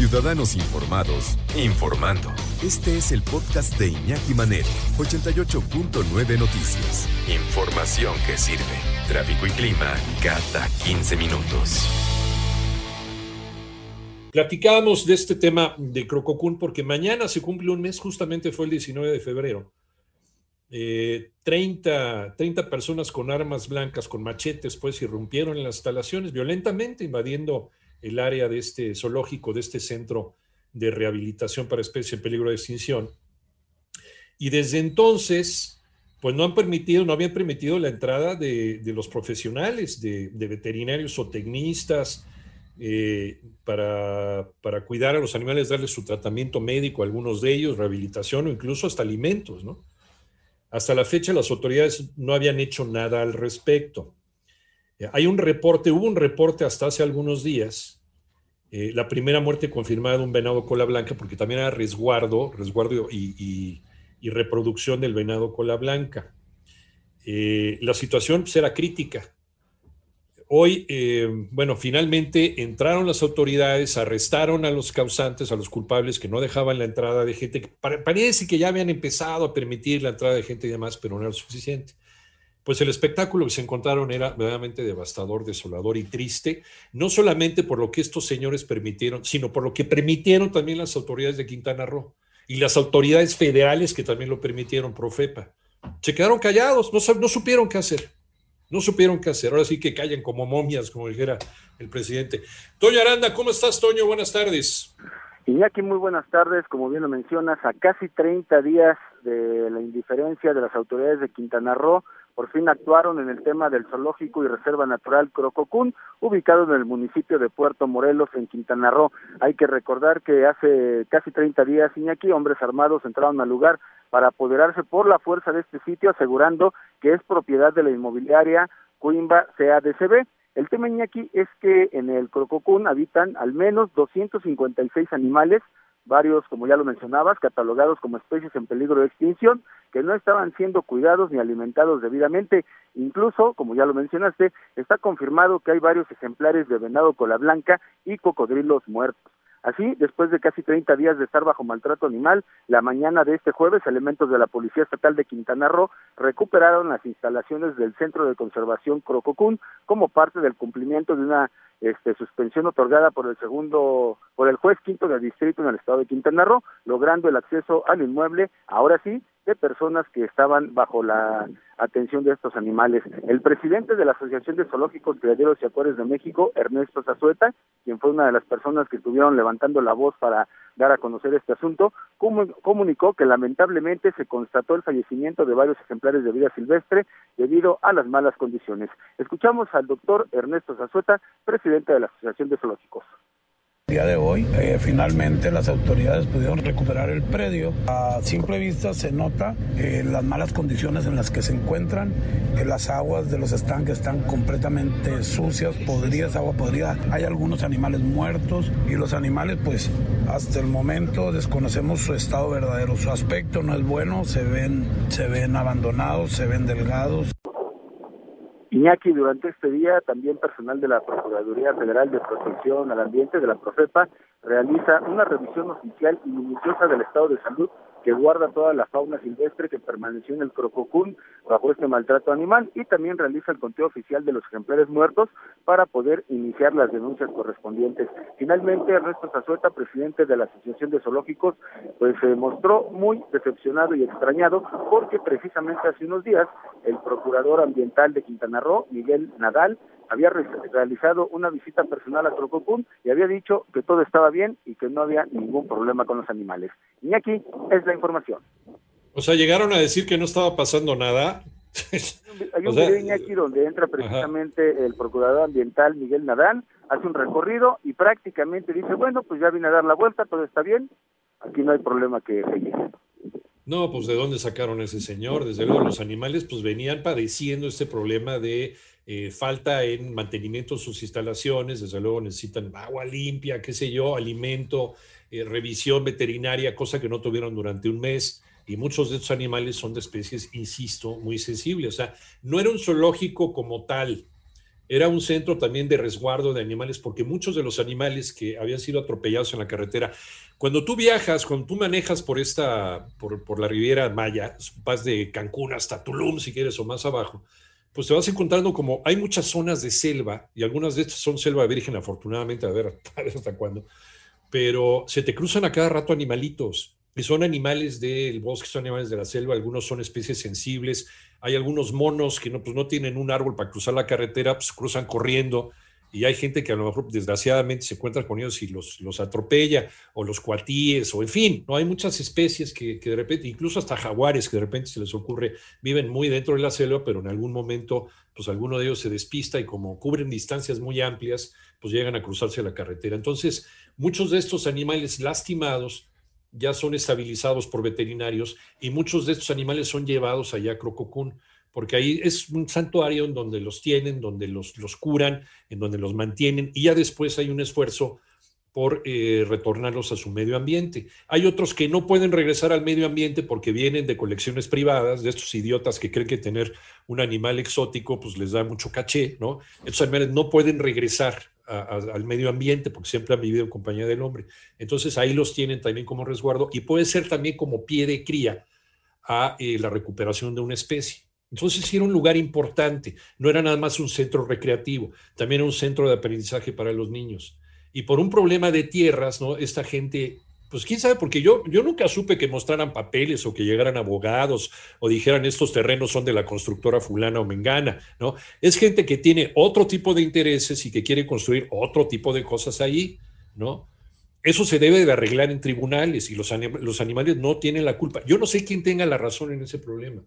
Ciudadanos Informados, informando. Este es el podcast de Iñaki Manero, 88.9 Noticias. Información que sirve. Tráfico y clima cada 15 minutos. Platicábamos de este tema de Crococún porque mañana se cumple un mes, justamente fue el 19 de febrero. 30, eh, 30 personas con armas blancas, con machetes, pues irrumpieron en las instalaciones violentamente, invadiendo el área de este zoológico, de este centro de rehabilitación para especies en peligro de extinción. Y desde entonces, pues no han permitido, no habían permitido la entrada de, los profesionales, de, veterinarios o tecnistas, eh, para, para, cuidar a los animales, darles su tratamiento médico, algunos de ellos, rehabilitación o incluso hasta alimentos, ¿no? Hasta la fecha las autoridades no habían hecho nada al respecto. Eh, hay un reporte, hubo un reporte hasta hace algunos días, eh, la primera muerte confirmada de un venado cola blanca, porque también era resguardo, resguardo y, reproducción del venado cola blanca. Eh, la situación pues, era crítica. Hoy, bueno, finalmente entraron las autoridades, arrestaron a los causantes, a los culpables que no dejaban la entrada de gente. Parece que ya habían empezado a permitir la entrada de gente y demás, pero no era suficiente pues el espectáculo que se encontraron era verdaderamente devastador, desolador y triste, no solamente por lo que estos señores permitieron, sino por lo que permitieron también las autoridades de Quintana Roo y las autoridades federales que también lo permitieron, Profepa. Se quedaron callados, no, no supieron qué hacer. No supieron qué hacer. Ahora sí que callen como momias, como dijera el presidente. Toño Aranda, ¿cómo estás, Toño? Buenas tardes. Iñaki, muy buenas tardes. Como bien lo mencionas, a casi 30 días de la indiferencia de las autoridades de Quintana Roo, por fin actuaron en el tema del zoológico y reserva natural Crococún, ubicado en el municipio de Puerto Morelos, en Quintana Roo. Hay que recordar que hace casi 30 días, Iñaki, hombres armados entraron al lugar para apoderarse por la fuerza de este sitio, asegurando que es propiedad de la inmobiliaria Coimba CADCB. El tema, Iñaki, es que en el Crococún habitan al menos 256 animales, varios, como ya lo mencionabas, catalogados como especies en peligro de extinción, que no estaban siendo cuidados ni alimentados debidamente. Incluso, como ya lo mencionaste, está confirmado que hay varios ejemplares de venado cola blanca y cocodrilos muertos. Así, después de casi 30 días de estar bajo maltrato animal, la mañana de este jueves, elementos de la Policía Estatal de Quintana Roo recuperaron las instalaciones del Centro de Conservación Crococún como parte del cumplimiento de una este, suspensión otorgada por el segundo, por el juez quinto del distrito en el estado de Quintana Roo, logrando el acceso al inmueble, ahora sí, de personas que estaban bajo la atención de estos animales. El presidente de la Asociación de Zoológicos, Criaderos y Acuarios de México, Ernesto Zazueta, quien fue una de las personas que estuvieron levantando la voz para dar a conocer este asunto, comunicó que lamentablemente se constató el fallecimiento de varios ejemplares de vida silvestre debido a las malas condiciones. Escuchamos al doctor Ernesto Zazueta, presidente de la Asociación de Zoológicos día de hoy, eh, finalmente las autoridades pudieron recuperar el predio. A simple vista se nota eh, las malas condiciones en las que se encuentran, las aguas de los estanques están completamente sucias, podridas, agua podrida. Hay algunos animales muertos y los animales, pues, hasta el momento desconocemos su estado verdadero. Su aspecto no es bueno, se ven, se ven abandonados, se ven delgados. Iñaki, durante este día, también personal de la Procuraduría Federal de Protección al Ambiente, de la Profepa, realiza una revisión oficial y minuciosa del estado de salud que guarda toda la fauna silvestre que permaneció en el Crococún bajo este maltrato animal y también realiza el conteo oficial de los ejemplares muertos para poder iniciar las denuncias correspondientes. Finalmente, Ernesto Zazueta, presidente de la Asociación de Zoológicos, pues se mostró muy decepcionado y extrañado porque precisamente hace unos días el procurador ambiental de Quintana Roo, Miguel Nadal, había realizado una visita personal a Crococún y había dicho que todo estaba bien y que no había ningún problema con los animales. Y aquí es la información. O sea, llegaron a decir que no estaba pasando nada. Hay un video aquí donde entra precisamente el procurador ambiental Miguel Nadal, hace un recorrido y prácticamente dice, bueno, pues ya vine a dar la vuelta, todo está bien, aquí no hay problema que seguir. No, pues de dónde sacaron ese señor. Desde luego los animales pues venían padeciendo este problema de eh, falta en mantenimiento de sus instalaciones, desde luego necesitan agua limpia, qué sé yo, alimento, eh, revisión veterinaria, cosa que no tuvieron durante un mes. Y muchos de estos animales son de especies, insisto, muy sensibles. O sea, no era un zoológico como tal. Era un centro también de resguardo de animales, porque muchos de los animales que habían sido atropellados en la carretera, cuando tú viajas, cuando tú manejas por esta, por, por la Riviera Maya, vas de Cancún hasta Tulum, si quieres, o más abajo, pues te vas encontrando como hay muchas zonas de selva, y algunas de estas son selva virgen, afortunadamente, a ver, hasta cuándo, pero se te cruzan a cada rato animalitos, y son animales del bosque, son animales de la selva, algunos son especies sensibles, hay algunos monos que no, pues no tienen un árbol para cruzar la carretera, pues cruzan corriendo y hay gente que a lo mejor desgraciadamente se encuentra con ellos y los, los atropella, o los cuatíes, o en fin, no hay muchas especies que, que, de repente, incluso hasta jaguares que de repente se les ocurre, viven muy dentro de la selva, pero en algún momento, pues alguno de ellos se despista y como cubren distancias muy amplias, pues llegan a cruzarse la carretera. Entonces, muchos de estos animales lastimados ya son estabilizados por veterinarios y muchos de estos animales son llevados allá a Crococún, porque ahí es un santuario en donde los tienen, donde los, los curan, en donde los mantienen y ya después hay un esfuerzo por eh, retornarlos a su medio ambiente. Hay otros que no pueden regresar al medio ambiente porque vienen de colecciones privadas, de estos idiotas que creen que tener un animal exótico pues les da mucho caché, ¿no? Estos animales no pueden regresar al medio ambiente, porque siempre han vivido en compañía del hombre. Entonces ahí los tienen también como resguardo y puede ser también como pie de cría a eh, la recuperación de una especie. Entonces era un lugar importante, no era nada más un centro recreativo, también era un centro de aprendizaje para los niños. Y por un problema de tierras, ¿no? Esta gente pues quién sabe, porque yo, yo nunca supe que mostraran papeles o que llegaran abogados o dijeran estos terrenos son de la constructora fulana o mengana, ¿no? Es gente que tiene otro tipo de intereses y que quiere construir otro tipo de cosas ahí, ¿no? Eso se debe de arreglar en tribunales y los, los animales no tienen la culpa. Yo no sé quién tenga la razón en ese problema,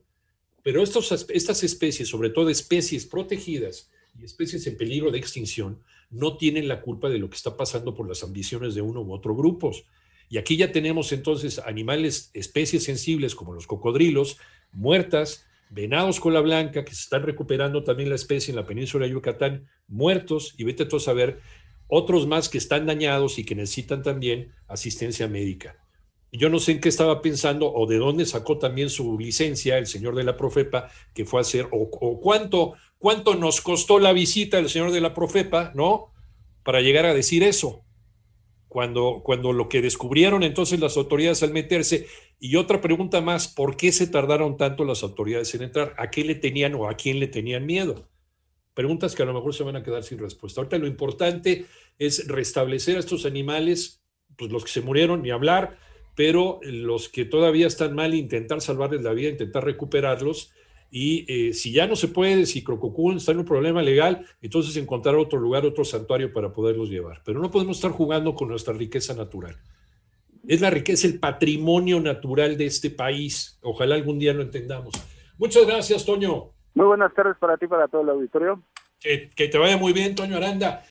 pero estas especies, sobre todo especies protegidas y especies en peligro de extinción, no tienen la culpa de lo que está pasando por las ambiciones de uno u otro grupos. Y aquí ya tenemos entonces animales, especies sensibles como los cocodrilos, muertas, venados con la blanca, que se están recuperando también la especie en la península de Yucatán, muertos, y vete tú a saber, otros más que están dañados y que necesitan también asistencia médica. Yo no sé en qué estaba pensando o de dónde sacó también su licencia el señor de la Profepa que fue a hacer, o, o cuánto, cuánto nos costó la visita del señor de la Profepa, ¿no? Para llegar a decir eso cuando, cuando lo que descubrieron entonces las autoridades al meterse. Y otra pregunta más, ¿por qué se tardaron tanto las autoridades en entrar? ¿A qué le tenían o a quién le tenían miedo? Preguntas que a lo mejor se van a quedar sin respuesta. Ahorita lo importante es restablecer a estos animales, pues los que se murieron, ni hablar, pero los que todavía están mal, intentar salvarles la vida, intentar recuperarlos y eh, si ya no se puede, si Crococún está en un problema legal, entonces encontrar otro lugar, otro santuario para poderlos llevar. Pero no podemos estar jugando con nuestra riqueza natural. Es la riqueza, el patrimonio natural de este país. Ojalá algún día lo entendamos. Muchas gracias, Toño. Muy buenas tardes para ti, para todo el auditorio. Que, que te vaya muy bien, Toño Aranda.